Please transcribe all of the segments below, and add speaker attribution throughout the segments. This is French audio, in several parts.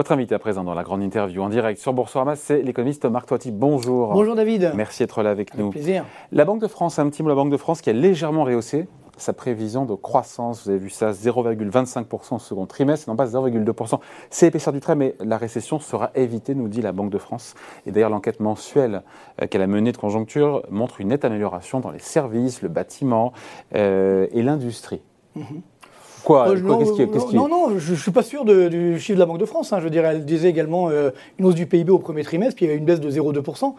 Speaker 1: Votre invité à présent dans la grande interview en direct sur Boursorama, c'est l'économiste Marc Toiti. Bonjour.
Speaker 2: Bonjour David.
Speaker 1: Merci d'être là avec, avec nous.
Speaker 2: plaisir.
Speaker 1: La Banque de France, un petit mot, la Banque de France qui a légèrement rehaussé sa prévision de croissance. Vous avez vu ça, 0,25% au second trimestre, non pas 0,2%. C'est l'épaisseur du trait, mais la récession sera évitée, nous dit la Banque de France. Et d'ailleurs, l'enquête mensuelle euh, qu'elle a menée de conjoncture montre une nette amélioration dans les services, le bâtiment euh, et l'industrie. Mhm.
Speaker 2: Quoi, euh, non, non, non, je ne suis pas sûr du chiffre de la Banque de France. Hein. Je dire, elle disait également une hausse du PIB au premier trimestre, puis il y a une baisse de 0,2%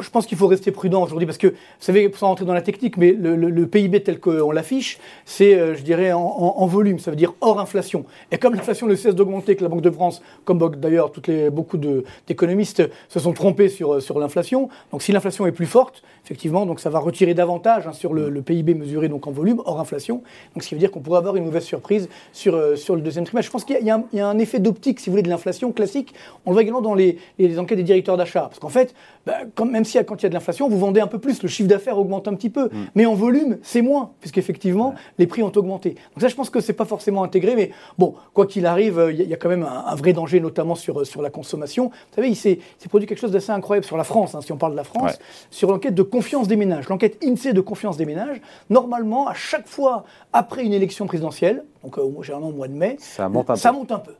Speaker 2: je pense qu'il faut rester prudent aujourd'hui parce que, vous savez, sans rentrer dans la technique, mais le, PIB tel qu'on l'affiche, c'est, euh, je dirais, en, volume, ça veut dire hors inflation. Et comme l'inflation ne cesse d'augmenter, que la Banque de France, comme d'ailleurs beaucoup d'économistes se sont trompés sur, euh, sur l'inflation, donc si l'inflation est plus forte, effectivement, donc ça va retirer davantage hein, sur le, PIB mesuré donc en volume, hors inflation. Donc ce qui veut dire qu'on pourrait avoir une mauvaise surprise sur, euh, sur le deuxième trimestre. Je pense qu'il y, y, a un effet d'optique, si vous voulez, de l'inflation classique. On le voit également dans les, les enquêtes des directeurs d'achat. Parce qu'en fait, bah, quand, même si quand il y a de l'inflation, vous vendez un peu plus, le chiffre d'affaires augmente un petit peu. Mm. Mais en volume, c'est moins, puisqu'effectivement, les prix ont augmenté. Donc ça, je pense que ce n'est pas forcément intégré, mais bon, quoi qu'il arrive, il y, a quand même un, vrai danger, notamment sur, sur la consommation. Vous savez, il s'est produit quelque chose d'assez incroyable sur la France, hein, si on parle de la France, sur l'enquête de confiance des ménages, l'enquête INSEE de confiance des ménages. Normalement, à chaque fois après une élection présidentielle, donc euh, généralement au mois de mai, ça monte un ça peu, monte un peu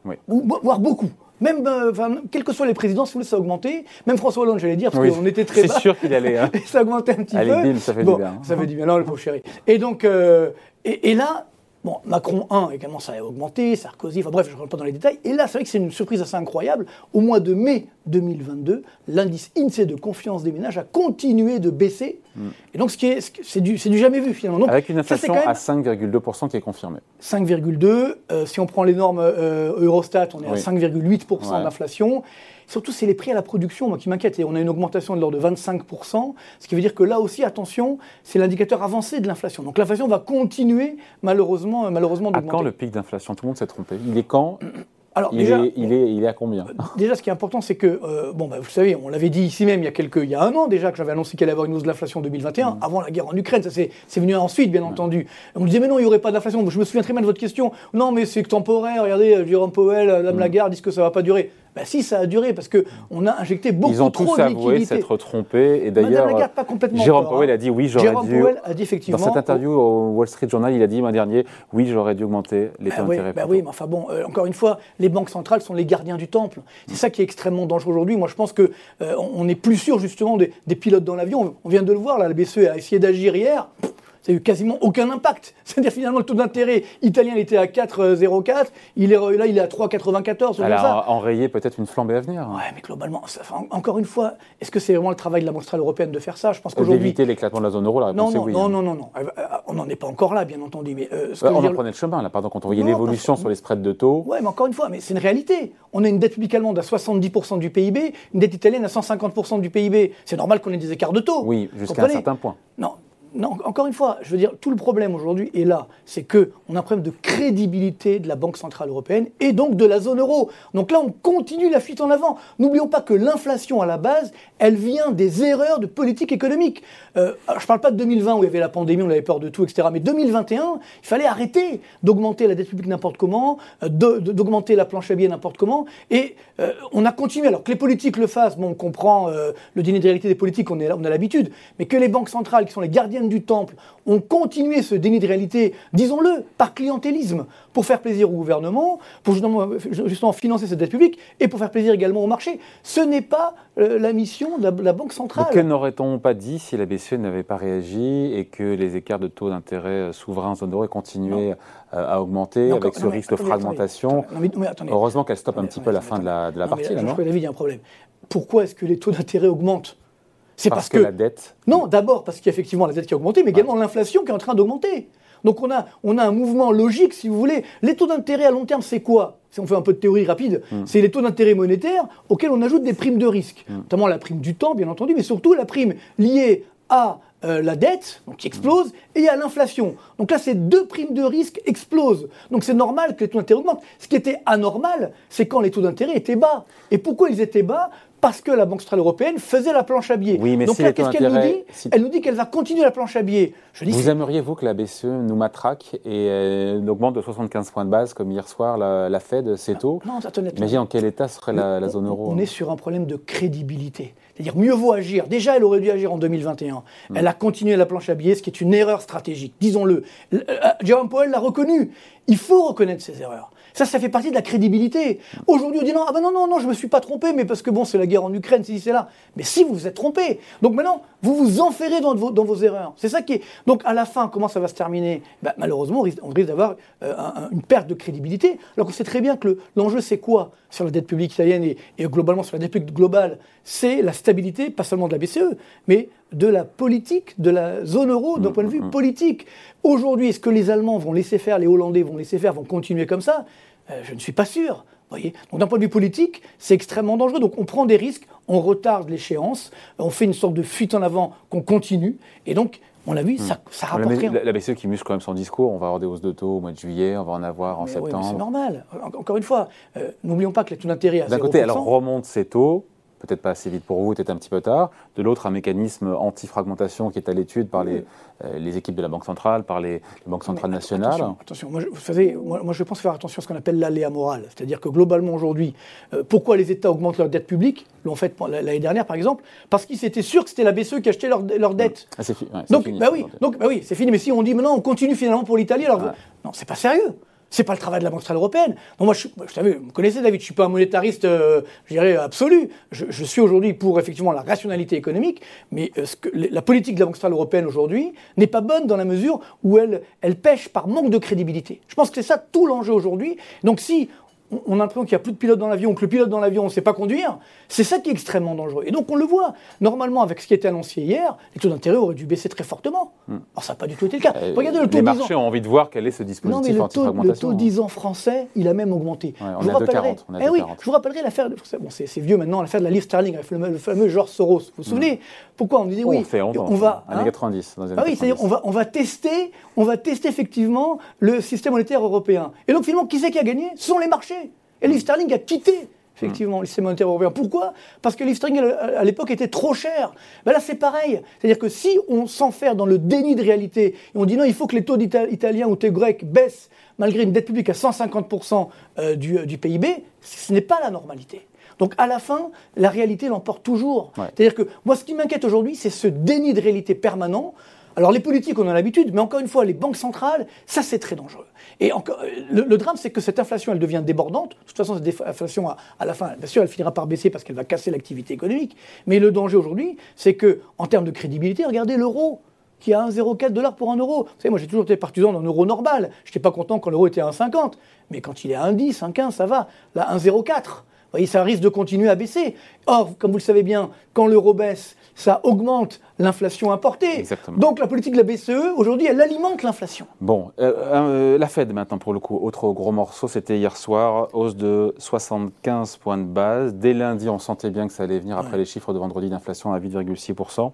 Speaker 2: voire beaucoup. Même, euh, quels que soient les présidents, si vous voulez, ça a augmenté. Même François Hollande, j'allais dire, parce qu'on était très bas.
Speaker 1: C'est sûr qu'il allait. Hein.
Speaker 2: ça a augmenté un petit
Speaker 1: Allez, peu. ça fait du bien.
Speaker 2: Ça fait du bien. Non, le pauvre chéri. Et donc, euh, et, là, Bon, Macron 1, également, ça a augmenté, Sarkozy, enfin bref, je ne rentre pas dans les détails. Et là, c'est vrai que c'est une surprise assez incroyable. Au mois de mai 2022, l'indice INSEE de confiance des ménages a continué de baisser. Hmm. Et donc, c'est du, du, jamais vu finalement.
Speaker 1: Avec une inflation à 5,2% qui est confirmée.
Speaker 2: 5,2. Euh, si on prend les normes euh, Eurostat, on est à 5,8% d'inflation. Surtout, c'est les prix à la production moi, qui m'inquiètent. Et on a une augmentation de l'ordre de 25%, ce qui veut dire que là aussi, attention, c'est l'indicateur avancé de l'inflation. Donc l'inflation va continuer, malheureusement, malheureusement
Speaker 1: d'augmenter. À quand le pic d'inflation? Tout le monde s'est trompé. Il est quand? Alors, il, déjà, est, il, est, il, est, à combien? euh,
Speaker 2: Déjà, ce qui est important, c'est que, euh, bon, bah, vous savez, on l'avait dit ici même il y a, quelques, il y a un an déjà que j'avais annoncé qu'il allait y avoir une hausse de l'inflation en 2021, mm. avant la guerre en Ukraine. Ça, c'est venu ensuite, bien entendu. On disait, mais non, il n'y aurait pas d'inflation. Je me souviens très bien de votre question. Non, mais c'est temporaire. Regardez, euh, Jérôme Powell, Mme mm. Lagarde disent que ça ne va pas durer. Bah si, ça a duré parce qu'on a injecté beaucoup
Speaker 1: Ils ont
Speaker 2: trop
Speaker 1: tous avoué s'être trompés. Et d'ailleurs, Jérôme Powell a dit oui, j'aurais dû.
Speaker 2: Powell a dit effectivement.
Speaker 1: Dans cette interview au Wall Street Journal, il a dit l'an dernier, oui, j'aurais dû augmenter les taux d'intérêt.
Speaker 2: Bah oui, mais enfin bon, euh, encore une fois, les banques centrales sont les gardiens du temple. C'est ça qui est extrêmement dangereux aujourd'hui. Moi, je pense que euh, on est plus sûr justement des, des pilotes dans l'avion. On vient de le voir, là, la BCE a essayé d'agir hier ça n'a eu quasiment aucun impact. C'est-à-dire finalement le taux d'intérêt italien il était à 4,04, il est là il est à 3,94.
Speaker 1: Elle a enrayé peut-être une flambée à venir.
Speaker 2: Ouais, mais globalement, encore une fois, est-ce que c'est vraiment le travail de la Banque centrale européenne de faire ça?
Speaker 1: Je pense qu'aujourd'hui d'éviter l'éclatement de la zone euro, la réponse
Speaker 2: non,
Speaker 1: est oui.
Speaker 2: Non, hein. non, non, non, euh, on n'en est pas encore là, bien entendu. Mais
Speaker 1: euh, on en prenait le chemin là, pardon, quand on voyait l'évolution sur les spreads de taux.
Speaker 2: Ouais, mais encore une fois, mais c'est une réalité. On a une dette publique allemande à 70% du PIB, une dette italienne à 150% du PIB. C'est normal qu'on ait des écarts de taux.
Speaker 1: Oui, jusqu'à un certain point.
Speaker 2: Non, non, encore une fois, je veux dire, tout le problème aujourd'hui est là. C'est qu'on a un problème de crédibilité de la Banque Centrale Européenne et donc de la zone euro. Donc là, on continue la fuite en avant. N'oublions pas que l'inflation, à la base, elle vient des erreurs de politique économique. Euh, je ne parle pas de 2020 où il y avait la pandémie, on avait peur de tout, etc. Mais 2021, il fallait arrêter d'augmenter la dette publique n'importe comment, euh, d'augmenter la planche à billets n'importe comment. Et euh, on a continué. Alors que les politiques le fassent, bon, on comprend le dîner de réalité des politiques, on, est, on a l'habitude. Mais que les banques centrales, qui sont les gardiennes du temple ont continué ce déni de réalité, disons-le, par clientélisme, pour faire plaisir au gouvernement, pour justement, financer cette dette publique et pour faire plaisir également au marché. Ce n'est pas euh, la mission de la, Banque centrale.
Speaker 1: que n'aurait-on pas dit si la BCE n'avait pas réagi et que les écarts de taux d'intérêt euh, souverains en zone euro continuaient euh, à augmenter avec ce risque de fragmentation? Heureusement qu'elle stoppe un petit peu à la fin de la, de la partie.
Speaker 2: je crois David, il y a un problème. Pourquoi est-ce que les taux d'intérêt augmentent?
Speaker 1: C'est parce, que, la dette.
Speaker 2: Non, d'abord parce qu'il y a effectivement la dette qui a augmenté, mais également l'inflation qui est en train d'augmenter. Donc on a, on a un mouvement logique, si vous voulez. Les taux d'intérêt à long terme, c'est quoi? Si on fait un peu de théorie rapide, hmm. c'est les taux d'intérêt monétaires auxquels on ajoute des primes de risque, hmm. notamment la prime du temps, bien entendu, mais surtout la prime liée à euh, la dette, donc qui explose, et à l'inflation. Donc là, ces deux primes de risque explosent. Donc c'est normal que les taux d'intérêt augmentent. Ce qui était anormal, c'est quand les taux d'intérêt étaient bas. Et pourquoi ils étaient bas? Parce que la Banque centrale européenne faisait la planche à billets.
Speaker 1: Oui, mais
Speaker 2: Donc
Speaker 1: si
Speaker 2: là, qu'est-ce qu'elle nous dit
Speaker 1: si-
Speaker 2: Elle nous dit qu'elle va continuer la planche à billets. Je dis,
Speaker 1: Vous
Speaker 2: c'est-
Speaker 1: aimeriez, vous, que la BCE nous matraque et euh, augmente de 75 points de base, comme hier soir la, la Fed, ses taux?
Speaker 2: Non, honnêtement.
Speaker 1: Imaginez en quel état serait la, la zone
Speaker 2: On-
Speaker 1: euro.
Speaker 2: On
Speaker 1: hein.
Speaker 2: est sur un problème de crédibilité. C'est-à-dire, mieux vaut agir. Déjà, elle aurait dû agir en 2021.
Speaker 1: Mm.
Speaker 2: Elle a continué la planche à billets, ce qui est une erreur stratégique, disons-le. L- euh, Jerome Powell l'a reconnu. Il faut reconnaître ses erreurs. Ça, ça fait partie de la crédibilité. Aujourd'hui, on dit non, ah ben non, non, non, je me suis pas trompé, mais parce que bon, c'est la guerre en Ukraine, c'est c'est là. Mais si vous vous êtes trompé, donc maintenant, vous vous enferrez dans vos, dans vos erreurs. C'est ça qui est. Donc à la fin, comment ça va se terminer? Ben, Malheureusement, on risque, d'avoir euh, un- un- une perte de crédibilité. Alors qu'on sait très bien que le- l'enjeu, c'est quoi sur la dette publique italienne et, et globalement sur la dette publique globale? C'est la stabilité, pas seulement de la BCE, mais de la politique, de la zone euro d'un point de vue politique. Aujourd'hui, est-ce que les Allemands vont laisser faire, les Hollandais vont laisser faire, vont continuer comme ça? Euh, Je ne suis pas sûr. Voyez Donc d'un point de vue politique, c'est extrêmement dangereux. Donc on prend des risques, on retarde l'échéance, on fait une sorte de fuite en avant qu'on continue, et donc on l'a vu, ça, ça
Speaker 1: La,
Speaker 2: rapporte rien.
Speaker 1: la- la BCE qui muscle quand même son discours, on va avoir des hausses de taux au mois de juillet, on va en avoir en
Speaker 2: Mais oui, mais
Speaker 1: septembre.
Speaker 2: c'est normal. En- Encore une fois, euh, n'oublions pas que les taux d'intérêt à
Speaker 1: D'un
Speaker 2: 0%,
Speaker 1: côté, elle remonte ses taux, peut-être pas assez vite pour vous, peut-être un petit peu tard. De l'autre, un mécanisme anti-fragmentation qui est à l'étude par les, euh, les équipes de la Banque centrale, par les, les banques centrales nationales.
Speaker 2: Attention, attention. Moi, je, vous savez, moi, moi, je pense faire attention à ce qu'on appelle l'aléa morale. C'est-à-dire que globalement aujourd'hui, euh, pourquoi les États augmentent leur dette publique L'ont fait l'année dernière, par exemple, parce qu'ils étaient sûrs que c'était la BCE qui achetait leur, leur dette.
Speaker 1: Ah, ouais,
Speaker 2: Donc,
Speaker 1: fini,
Speaker 2: bah oui, donc, bah oui, c'est fini. Mais si on dit maintenant on continue finalement pour l'Italie, alors non, c'est pas sérieux. C'est pas le travail de la Banque centrale européenne. Non, moi, je, savais, vous me connaissez, David, je suis pas un monétariste, euh, je dirais absolu. Je, suis aujourd'hui pour effectivement la rationalité économique, mais euh, la politique de la Banque centrale européenne aujourd'hui n'est pas bonne dans la mesure où elle, elle pêche par manque de crédibilité. Je pense que c'est ça tout l'enjeu aujourd'hui. Donc, si on- a l'impression qu'il n'y a plus de pilote dans l'avion, que le pilote dans l'avion ne sait pas conduire, c'est ça qui est extrêmement dangereux. Et donc on le voit, normalement avec ce qui a été annoncé hier, les taux d'intérêt auraient dû baisser très fortement. Alors ça n'a pas du tout été le cas.
Speaker 1: Euh,
Speaker 2: Regardez le taux
Speaker 1: les
Speaker 2: 10 ans.
Speaker 1: marchés ont envie de voir quel est ce
Speaker 2: Non, mais
Speaker 1: dispositif
Speaker 2: le taux, le taux 10 ans français, il a même augmenté.
Speaker 1: Ouais, on
Speaker 2: je, vous
Speaker 1: à 2,40,
Speaker 2: rappellerai,
Speaker 1: on
Speaker 2: eh oui,
Speaker 1: 2,40.
Speaker 2: je vous rappellerai l'affaire, de- bon, c'est vieux maintenant, l'affaire de la livre sterling avec le fameux, le fameux George Soros. Vous vous souvenez? Pourquoi on disait oui
Speaker 1: on fait
Speaker 2: on va,
Speaker 1: Années
Speaker 2: hein
Speaker 1: 90. Dans les années
Speaker 2: ah oui, c'est-à-dire
Speaker 1: 90.
Speaker 2: on va, on va tester, on va tester effectivement le système monétaire européen. Et donc finalement, qui c'est qui a gagné? Ce sont les marchés. Et Liv Sterling a quitté effectivement le système monétaire européen. Pourquoi? Parce que Liv Sterling à l'époque était trop cher. Ben là, c'est pareil. C'est-à-dire que si on s'enferme dans le déni de réalité et on dit non, il faut que les taux d'Ita- italiens ou taux grecs baissent malgré une dette publique à 150% euh, du, euh, du PIB, ce n'est pas la normalité. Donc à la fin, la réalité l'emporte toujours.
Speaker 1: Ouais.
Speaker 2: C'est-à-dire que moi, ce qui m'inquiète aujourd'hui, c'est ce déni de réalité permanent. Alors les politiques, on a l'habitude, mais encore une fois, les banques centrales, ça c'est très dangereux. Et encore, le, drame, c'est que cette inflation, elle devient débordante. De toute façon, cette inflation, à, la fin, bien sûr, elle finira par baisser parce qu'elle va casser l'activité économique. Mais le danger aujourd'hui, c'est que, en termes de crédibilité, regardez l'euro qui à 1,04 dollars pour un euro. Vous savez, moi j'ai toujours été partisan d'un euro normal. Je n'étais pas content quand l'euro était à 1,50. Mais quand il est à 1,10, 1,15, ça va. Là, 1,04. Voyez, ça risque de continuer à baisser. Or, comme vous le savez bien, quand l'euro baisse, ça augmente l'inflation importée.
Speaker 1: Exactement.
Speaker 2: Donc la politique de la BCE, aujourd'hui, elle alimente l'inflation.
Speaker 1: Bon, euh, euh, la Fed maintenant pour le coup, autre gros morceau, c'était hier soir, hausse de 75 points de base. Dès lundi, on sentait bien que ça allait venir après les chiffres de vendredi d'inflation à 8,6%.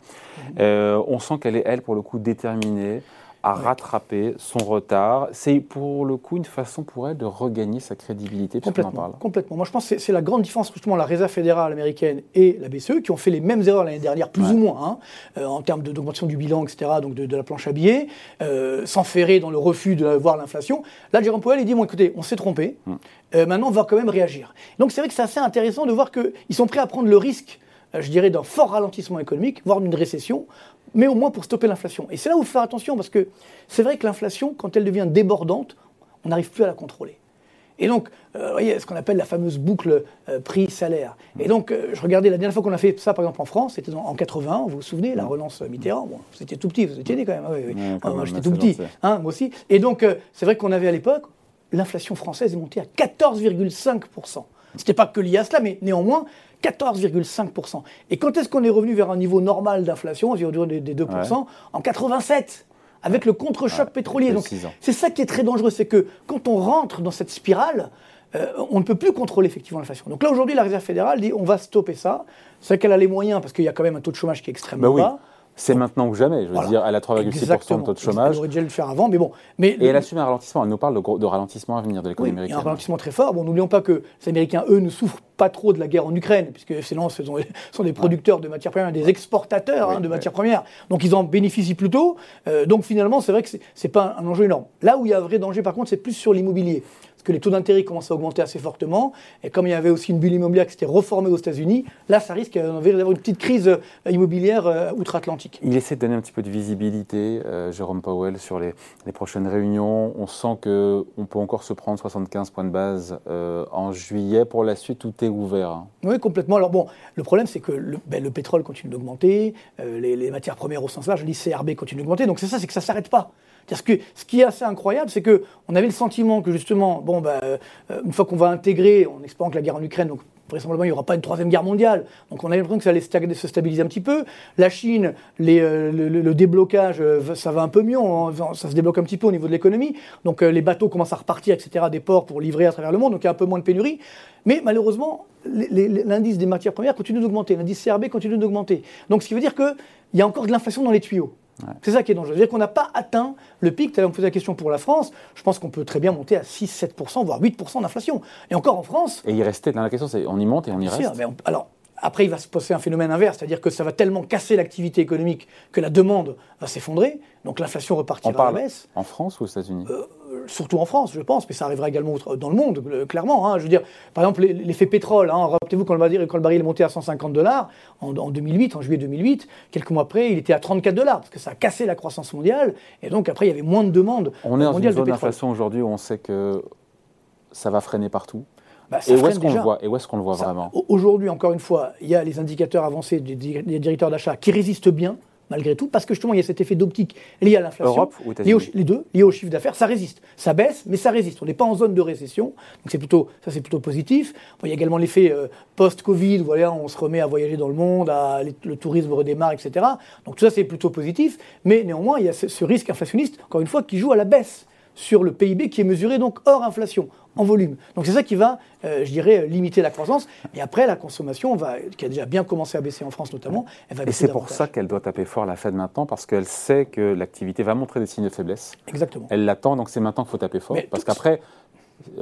Speaker 1: Euh, on sent qu'elle est, elle, pour le coup, déterminée à rattraper son retard. C'est pour le coup une façon pour elle de regagner sa crédibilité,
Speaker 2: Complètement,
Speaker 1: parle.
Speaker 2: complètement. Moi, je pense que c'est- la grande différence, justement, la Réserve fédérale américaine et la BCE, qui ont fait les mêmes erreurs l'année dernière, plus
Speaker 1: Ouais.
Speaker 2: ou moins, hein, euh, en termes de- d'augmentation du bilan, etc., donc de, de la planche à billets, euh, s'enferrer dans le refus de voir l'inflation. Là, Jérôme Powell, il dit, bon, écoutez, on s'est trompé,
Speaker 1: Mm.
Speaker 2: euh, maintenant, on va quand même réagir. Donc, c'est vrai que c'est assez intéressant de voir qu'ils sont prêts à prendre le risque, je dirais, d'un fort ralentissement économique, voire d'une récession, mais au moins pour stopper l'inflation. Et c'est là où il faut faire attention, parce que c'est vrai que l'inflation, quand elle devient débordante, on n'arrive plus à la contrôler. Et donc, euh, vous voyez, ce qu'on appelle la fameuse boucle euh, prix-salaire. Et donc, euh, je regardais la dernière fois qu'on a fait ça, par exemple, en France, c'était en, en 80, vous vous souvenez, la relance Mitterrand. Bon, vous étiez tout petit, vous étiez né quand même. ah oui, oui.
Speaker 1: Ouais, quand
Speaker 2: moi, j'étais tout petit, hein, moi aussi. Et donc, euh, c'est vrai qu'on avait à l'époque, l'inflation française est montée à 14,5%. C'était pas que lié à cela, mais néanmoins, 14,5%. Et quand est-ce qu'on est revenu vers un niveau normal d'inflation, autour des, des 2%, en 87 avec le contre-choc
Speaker 1: Ouais,
Speaker 2: pétrolier. Donc, c'est ça qui est très dangereux, c'est que quand on rentre dans cette spirale, euh, on ne peut plus contrôler effectivement l'inflation. Donc là, aujourd'hui, la Réserve fédérale dit on va stopper ça. C'est qu'elle a les moyens, parce qu'il y a quand même un taux de chômage qui est extrêmement
Speaker 1: Bah oui. C'est maintenant ou jamais. Je veux dire, elle a 3,6% de taux de chômage.
Speaker 2: Elle aurait dû le faire avant, mais bon. Mais
Speaker 1: et elle assume un ralentissement. Elle nous parle de, de ralentissement à venir de l'économie américaine.
Speaker 2: un ralentissement très fort. Bon, n'oublions pas que les Américains, eux, ne souffrent pas trop de la guerre en Ukraine, puisque sinon, ce sont, des producteurs de matières premières, des exportateurs hein, de matières premières. Donc, ils en bénéficient plutôt. Euh, donc, finalement, c'est vrai que ce n'est pas un enjeu énorme. Là où il y a un vrai danger, par contre, c'est plus sur l'immobilier parce que les taux d'intérêt commencent à augmenter assez fortement. Et comme il y avait aussi une bulle immobilière qui s'était reformée aux États-Unis, là, ça risque d'avoir une petite crise euh, immobilière euh, outre-Atlantique.
Speaker 1: Il essaie de donner un petit peu de visibilité, euh, Jérôme Powell, sur les, prochaines réunions. On sent qu'on peut encore se prendre 75 points de base en juillet. Pour la suite, tout est ouvert. Hein.
Speaker 2: Oui, complètement. Alors bon, le problème, c'est que le, ben, pétrole continue d'augmenter, les, les, matières premières au sens large, l'ICRB continue d'augmenter. Donc c'est ça, c'est que ça ne s'arrête pas. Que ce qui est assez incroyable, c'est qu'on avait le sentiment que justement, bon, bah, euh, une fois qu'on va intégrer, en espérant que la guerre en Ukraine, donc vraisemblablement il n'y aura pas une troisième guerre mondiale, donc on avait l'impression que ça allait se stabiliser un petit peu. La Chine, euh, le, déblocage, euh, ça va un peu mieux, ça se débloque un petit peu au niveau de l'économie, donc les bateaux commencent à repartir, etc., des ports pour livrer à travers le monde, donc il y a un peu moins de pénurie. Mais malheureusement, l'indice des matières premières continue d'augmenter, l'indice CRB continue d'augmenter. Donc ce qui veut dire qu'il y a encore de l'inflation dans les tuyaux. C'est ça qui est dangereux. C'est-à-dire qu'on n'a pas atteint le pic. Tu as me posé la question pour la France. Je pense qu'on peut très bien monter à 6, 7%, voire 8% d'inflation. Et encore en France.
Speaker 1: Et y rester, dans la question, c'est on y monte et on y reste.
Speaker 2: mais alors, après, il va se passer un phénomène inverse, c'est-à-dire que ça va tellement casser l'activité économique que la demande va s'effondrer, donc l'inflation repartira à la baisse.
Speaker 1: En France ou aux États-Unis?
Speaker 2: Euh, surtout en France, je pense, mais ça arrivera également dans le monde, euh, clairement. Hein. Je veux dire, par exemple, l'effet pétrole. Hein, Rappelez-vous quand, quand, le baril est monté à 150 dollars en, 2008, en juillet 2008, quelques mois après, il était à 34 dollars parce que ça a cassé la croissance mondiale. Et donc après, il y avait moins de demandes.
Speaker 1: On est dans une zone d'inflation aujourd'hui où on sait que ça va freiner partout. Bah, et, où est-ce qu'on le voit, et où est-ce qu'on le voit vraiment?
Speaker 2: Aujourd'hui, encore une fois, il y a les indicateurs avancés des directeurs d'achat qui résistent bien malgré tout, parce que justement, il y a cet effet d'optique lié à l'inflation.
Speaker 1: États-Unis
Speaker 2: Les deux, lié au chiffre d'affaires, ça résiste. Ça baisse, mais ça résiste. On n'est pas en zone de récession, donc c'est plutôt, ça c'est plutôt positif. il y a également l'effet euh, post-Covid, voilà, on se remet à voyager dans le monde, le tourisme redémarre, etc. Donc tout ça c'est plutôt positif, mais néanmoins, il y a ce risque inflationniste, encore une fois, qui joue à la baisse sur le PIB qui est mesuré donc hors inflation, en volume. Donc c'est ça qui va, euh, je dirais, limiter la croissance. Et après, la consommation, va, qui a déjà bien commencé à baisser en France notamment, elle va baisser
Speaker 1: Et c'est pour ça qu'elle doit taper fort la Fed maintenant, parce qu'elle sait que l'activité va montrer des signes de faiblesse.
Speaker 2: Exactement.
Speaker 1: Elle l'attend, donc c'est maintenant qu'il faut taper fort. parce qu'après,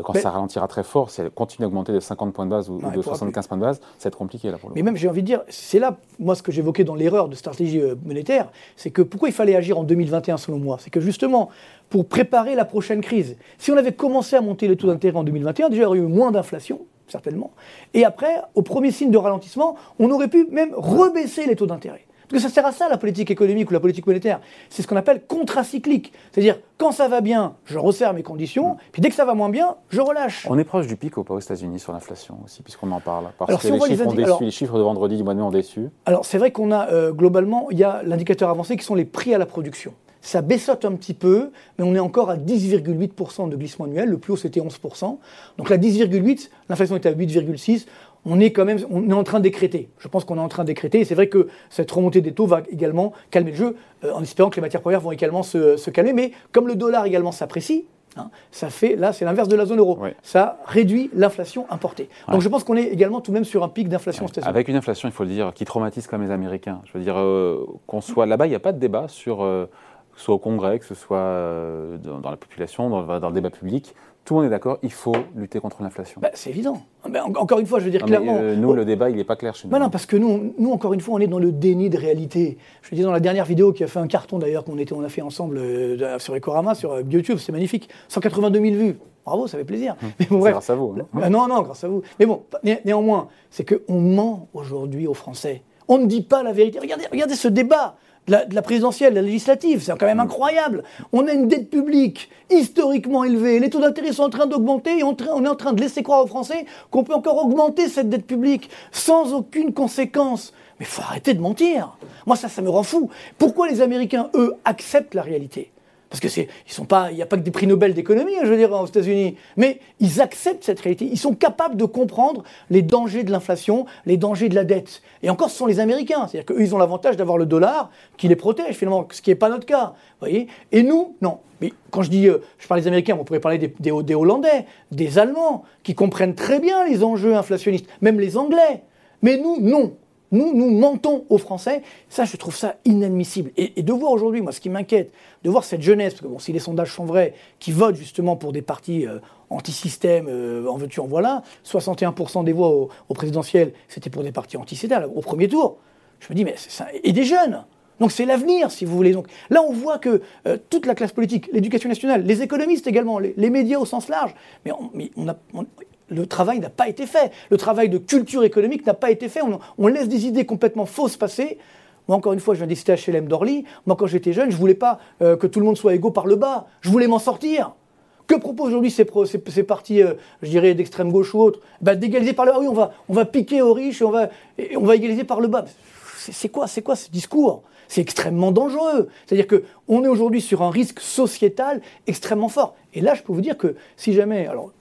Speaker 1: quand ça ralentira très fort, si elle continue à augmenter de 50 points de base ou, de 75 points de base, ça va être compliqué là pour le
Speaker 2: Mais même, j'ai envie de dire, c'est là, moi, ce que j'évoquais dans l'erreur de stratégie euh, monétaire, c'est que pourquoi il fallait agir en 2021 selon moi? C'est que justement, pour préparer la prochaine crise, si on avait commencé à monter les taux d'intérêt en 2021, déjà il y aurait eu moins d'inflation, certainement. Et après, au premier signe de ralentissement, on aurait pu même rebaisser les taux d'intérêt. Parce que ça sert à ça, la politique économique ou la politique monétaire. C'est ce qu'on appelle contracyclique. C'est-à-dire, quand ça va bien, je resserre mes conditions, puis dès que ça va moins bien, je relâche.
Speaker 1: On est proche du pic ou pas aux États-Unis sur l'inflation aussi, puisqu'on en parle. Parce que les, chiffres ont déçu, les chiffres de vendredi du mois de mai ont déçu.
Speaker 2: Alors, c'est vrai qu'on a, euh, globalement, il y a l'indicateur avancé qui sont les prix à la production. Ça baissote un petit peu, mais on est encore à 10,8% de glissement annuel. Le plus haut, c'était 11%. Donc là, 10,8, l'inflation était à 8,6 on est quand même on est en train d'écréter. Je pense qu'on est en train d'écréter. Et c'est vrai que cette remontée des taux va également calmer le jeu, euh, en espérant que les matières premières vont également se, calmer. Mais comme le dollar également s'apprécie, hein, ça fait, là, c'est l'inverse de la zone euro. Ça réduit l'inflation importée. Donc je pense qu'on est également tout de même sur un pic d'inflation ouais.
Speaker 1: Avec une inflation, il faut le dire, qui traumatise comme les Américains. Je veux dire, euh, qu'on soit là-bas, il n'y a pas de débat sur, euh, que ce soit au Congrès, que ce soit dans, la population, dans, dans le débat public, tout le monde est d'accord, il faut lutter contre l'inflation.
Speaker 2: Bah, c'est évident. encore une fois, je veux dire clairement.
Speaker 1: Euh, nous, le débat, il n'est pas clair chez nous.
Speaker 2: Bah non, parce que nous, nous, encore une fois, on est dans le déni de réalité. Je dis dans la dernière vidéo qui a fait un carton d'ailleurs qu'on on a fait ensemble euh, sur Ecorama, sur euh, YouTube, c'est magnifique. 182 000 vues. Bravo, ça fait plaisir.
Speaker 1: Hum. Mais bon, grâce à vous. Hein.
Speaker 2: Bah, non, non, grâce à vous. Mais bon, néanmoins, c'est qu'on ment aujourd'hui aux Français. On ne dit pas la vérité. Regardez, regardez ce débat de la, présidentielle, de la législative. C'est quand même incroyable. On a une dette publique historiquement élevée. Les taux d'intérêt sont en train d'augmenter et on, est en train de laisser croire aux Français qu'on peut encore augmenter cette dette publique sans aucune conséquence. Mais faut arrêter de mentir. Moi, ça, ça me rend fou. Pourquoi les Américains, eux, acceptent la réalité? Parce que c'est, ils sont pas, il n'y a pas que des prix Nobel d'économie, je veux dire, aux États-Unis. Mais ils acceptent cette réalité. Ils sont capables de comprendre les dangers de l'inflation, les dangers de la dette. Et encore, ce sont les Américains. C'est-à-dire qu'eux, ils ont l'avantage d'avoir le dollar qui les protège, finalement, ce qui n'est pas notre cas. voyez? Et nous, non. Mais quand je dis, euh, je parle des Américains, on pourrait parler des, des Hollandais, des Allemands, qui comprennent très bien les enjeux inflationnistes, même les Anglais. Mais nous, non. Nous, nous mentons aux Français. Ça, je trouve ça inadmissible. Et, de voir aujourd'hui, moi, ce qui m'inquiète, de voir cette jeunesse, parce que bon, si les sondages sont vrais, qui votent justement pour des partis euh, anti-système, euh, en veux-tu, en voilà, 61% des voix au, présidentiel, c'était pour des partis anti-CETA, au premier tour. Je me dis, mais c'est ça. Et des jeunes donc c'est l'avenir, si vous voulez. Donc là, on voit que euh, toute la classe politique, l'éducation nationale, les économistes également, les, médias au sens large, mais, on, a, le travail n'a pas été fait. Le travail de culture économique n'a pas été fait. On, laisse des idées complètement fausses passer. Moi, encore une fois, je viens d'essayer HLM d'Orly. Moi, quand j'étais jeune, je voulais pas euh, que tout le monde soit égaux par le bas. Je voulais m'en sortir. Que proposent aujourd'hui ces, partis, euh, je dirais, d'extrême gauche ou autre bah, D'égaliser par le bas. Oui, on va, on va piquer aux riches et on va, on va égaliser par le bas. C'est quoi, c'est quoi ce discours? C'est extrêmement dangereux. C'est-à-dire qu'on est aujourd'hui sur un risque sociétal extrêmement fort. Et là, je peux vous dire que si jamais, alors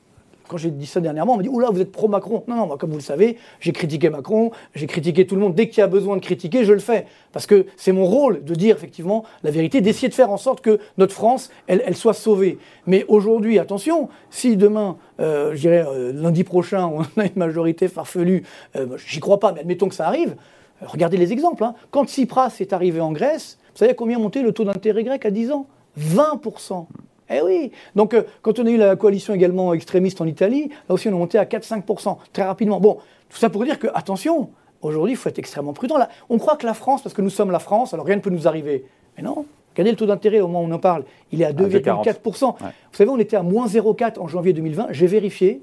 Speaker 2: quand j'ai dit ça dernièrement, on m'a dit Oula, vous êtes pro-Macron. Non, non, moi, comme vous le savez, j'ai critiqué Macron, j'ai critiqué tout le monde. Dès qu'il y a besoin de critiquer, je le fais. Parce que c'est mon rôle de dire effectivement la vérité, d'essayer de faire en sorte que notre France, elle, soit sauvée. Mais aujourd'hui, attention, si demain, euh, je dirais euh, lundi prochain, on a une majorité farfelue, euh, j'y crois pas, mais admettons que ça arrive, regardez les exemples. Hein. Quand Tsipras est arrivé en Grèce, vous savez combien monté le taux d'intérêt grec à 10 ans? 20%. Eh oui Donc, euh, quand on a eu la coalition également extrémiste en Italie, là aussi on est monté à 4-5%, très rapidement. Bon, tout ça pour dire que, attention, aujourd'hui, il faut être extrêmement prudent. Là, on croit que la France, parce que nous sommes la France, alors rien ne peut nous arriver. Mais non Regardez le taux d'intérêt au moment où on en parle, il est à 2,4%. Vous savez, on était à moins 0,4 en janvier 2020. J'ai vérifié.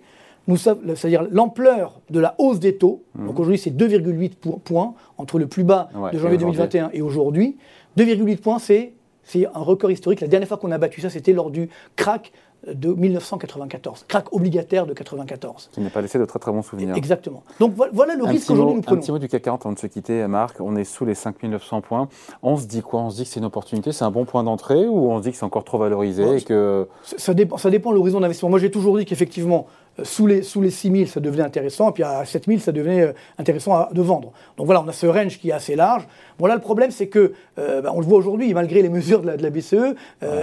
Speaker 2: C'est-à-dire l'ampleur de la hausse des taux. Mhm. Donc aujourd'hui, c'est 2,8 points entre le plus bas de janvier 2021 et aujourd'hui. 2,8 points, c'est c'est un record historique. La dernière fois qu'on a battu ça, c'était lors du crack de 1994, crack obligataire de 94.
Speaker 1: Qui n'a pas laissé de très très bons souvenirs.
Speaker 2: Exactement. Donc voilà le risque qu'aujourd'hui nous prenons.
Speaker 1: Un petit mot du CAC 40 avant de se quitter, Marc. On est sous les 5900 points. On se dit quoi? On se dit que c'est une opportunité, c'est un bon point d'entrée ou on se dit que c'est encore trop valorisé et que...
Speaker 2: ça, dépend, ça dépend de l'horizon d'investissement. Moi j'ai toujours dit qu'effectivement, sous les, sous les 6 000, ça devenait intéressant, et puis à 7 000, ça devenait euh, intéressant de vendre. Donc voilà, on a ce range qui est assez large. Bon là, le problème, c'est que, euh, bah, on le voit aujourd'hui, malgré les mesures de la, BCE,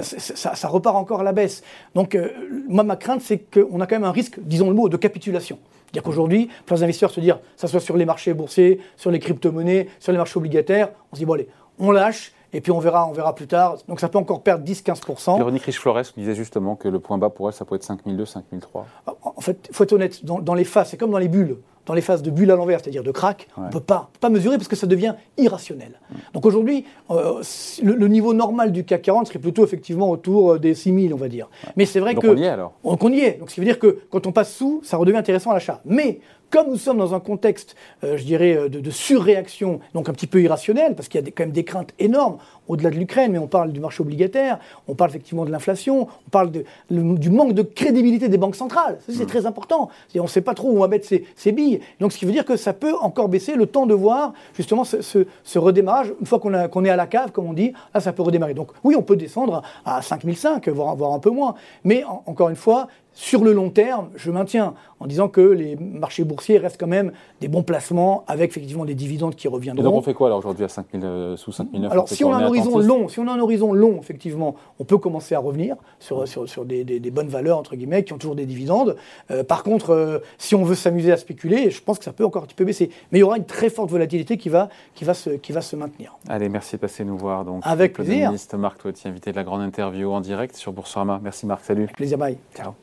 Speaker 2: ça, repart encore à la baisse. Donc moi, ma crainte, c'est qu'on a quand même un risque, disons le mot, de capitulation. C'est-à-dire qu'aujourd'hui, plein d'investisseurs se dire, ça soit sur les marchés boursiers, sur les crypto-monnaies, sur les marchés obligataires, on se dit, bon allez, on lâche, et puis on verra, on verra plus tard. Donc ça peut encore perdre 10-15%.
Speaker 1: Véronique Riche-Flores disait justement que le point bas pour elle, ça peut être 5002, 5003.
Speaker 2: En fait, il faut être honnête, dans, les phases, c'est comme dans les bulles dans les phases de bulles à l'envers, c'est-à-dire de crack, on ne peut pas, pas mesurer parce que ça devient irrationnel. Donc aujourd'hui, euh, le, niveau normal du CAC 40 serait plutôt effectivement autour euh, des 6000, on va dire. Mais c'est vrai
Speaker 1: Donc
Speaker 2: que.
Speaker 1: On y est alors.
Speaker 2: On y est. Donc ce qui veut dire que quand on passe sous, ça redevient intéressant à l'achat. Mais comme nous sommes dans un contexte, euh, je dirais, euh, de, surréaction, donc un petit peu irrationnel, parce qu'il y a quand même des craintes énormes au-delà de l'Ukraine, mais on parle du marché obligataire, on parle effectivement de l'inflation, on parle du manque de crédibilité des banques centrales. Ça, c'est mm. très important. On ne sait pas trop où on va mettre ses, billes. Donc, ce qui veut dire que ça peut encore baisser le temps de voir justement ce, redémarrage. Une fois qu'on est à la cave, comme on dit, là, ça peut redémarrer. Donc, oui, on peut descendre à 5005, voire, voire un peu moins. Mais encore une fois, sur le long terme, je maintiens en disant que les marchés boursiers restent quand même des bons placements avec effectivement des dividendes qui reviendront. Et
Speaker 1: donc on fait quoi alors aujourd'hui à 5000, euh, sous 5009
Speaker 2: Alors si on, a un horizon long, si on a un horizon long, effectivement, on peut commencer à revenir sur, sur, des, bonnes valeurs entre guillemets qui ont toujours des dividendes. Euh, par contre, euh, si on veut s'amuser à spéculer, je pense que ça peut encore un petit peu baisser. Mais il y aura une très forte volatilité qui va, qui va, se, qui va se maintenir.
Speaker 1: Allez, merci de passer nous voir. Donc,
Speaker 2: avec plaisir.
Speaker 1: Marc Toiti, invité de la grande interview en direct sur Boursorama. Merci Marc, salut.
Speaker 2: Plaisir, bye.
Speaker 1: Ciao.